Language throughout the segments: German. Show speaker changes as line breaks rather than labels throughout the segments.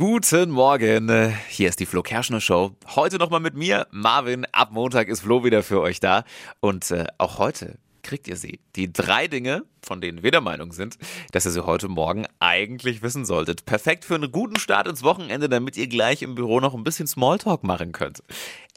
Guten Morgen, hier ist die Flo Kerschner Show. Heute nochmal mit mir, Marvin. Ab Montag ist Flo wieder für euch da. Und äh, auch heute kriegt ihr sie. Die drei Dinge, von denen wir der Meinung sind, dass ihr sie heute Morgen eigentlich wissen solltet. Perfekt für einen guten Start ins Wochenende, damit ihr gleich im Büro noch ein bisschen Smalltalk machen könnt.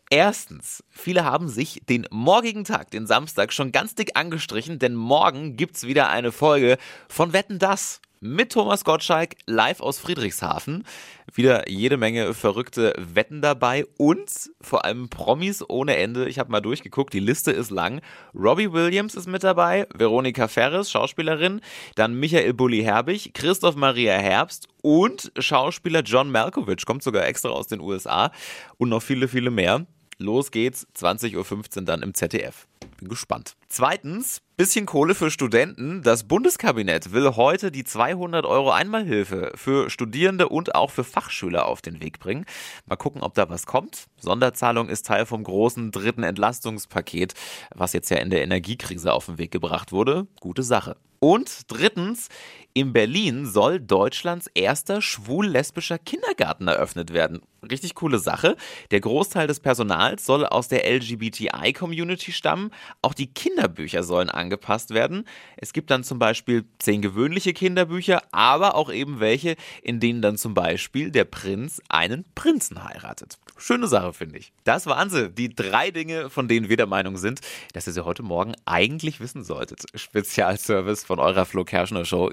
Erstens, viele haben sich den morgigen Tag, den Samstag, schon ganz dick angestrichen, denn morgen gibt's wieder eine Folge von Wetten das mit Thomas Gottschalk live aus Friedrichshafen. Wieder jede Menge verrückte Wetten dabei und vor allem Promis ohne Ende. Ich habe mal durchgeguckt, die Liste ist lang. Robbie Williams ist mit dabei, Veronika Ferris, Schauspielerin, dann Michael Bulli Herbig, Christoph Maria Herbst und Schauspieler John Malkovich, kommt sogar extra aus den USA und noch viele, viele mehr. Los geht's, 20.15 Uhr dann im ZDF. Bin gespannt. Zweitens, bisschen Kohle für Studenten. Das Bundeskabinett will heute die 200 Euro Einmalhilfe für Studierende und auch für Fachschüler auf den Weg bringen. Mal gucken, ob da was kommt. Sonderzahlung ist Teil vom großen dritten Entlastungspaket, was jetzt ja in der Energiekrise auf den Weg gebracht wurde. Gute Sache. Und drittens, in Berlin soll Deutschlands erster schwul-lesbischer Kindergarten eröffnet werden. Richtig coole Sache. Der Großteil des Personals soll aus der LGBTI-Community stammen. Auch die Kinderbücher sollen angepasst werden. Es gibt dann zum Beispiel zehn gewöhnliche Kinderbücher, aber auch eben welche, in denen dann zum Beispiel der Prinz einen Prinzen heiratet. Schöne Sache, finde ich. Das waren sie, die drei Dinge, von denen wir der Meinung sind, dass ihr sie heute Morgen eigentlich wissen solltet. Spezialservice von eurer Flo Kerschner Show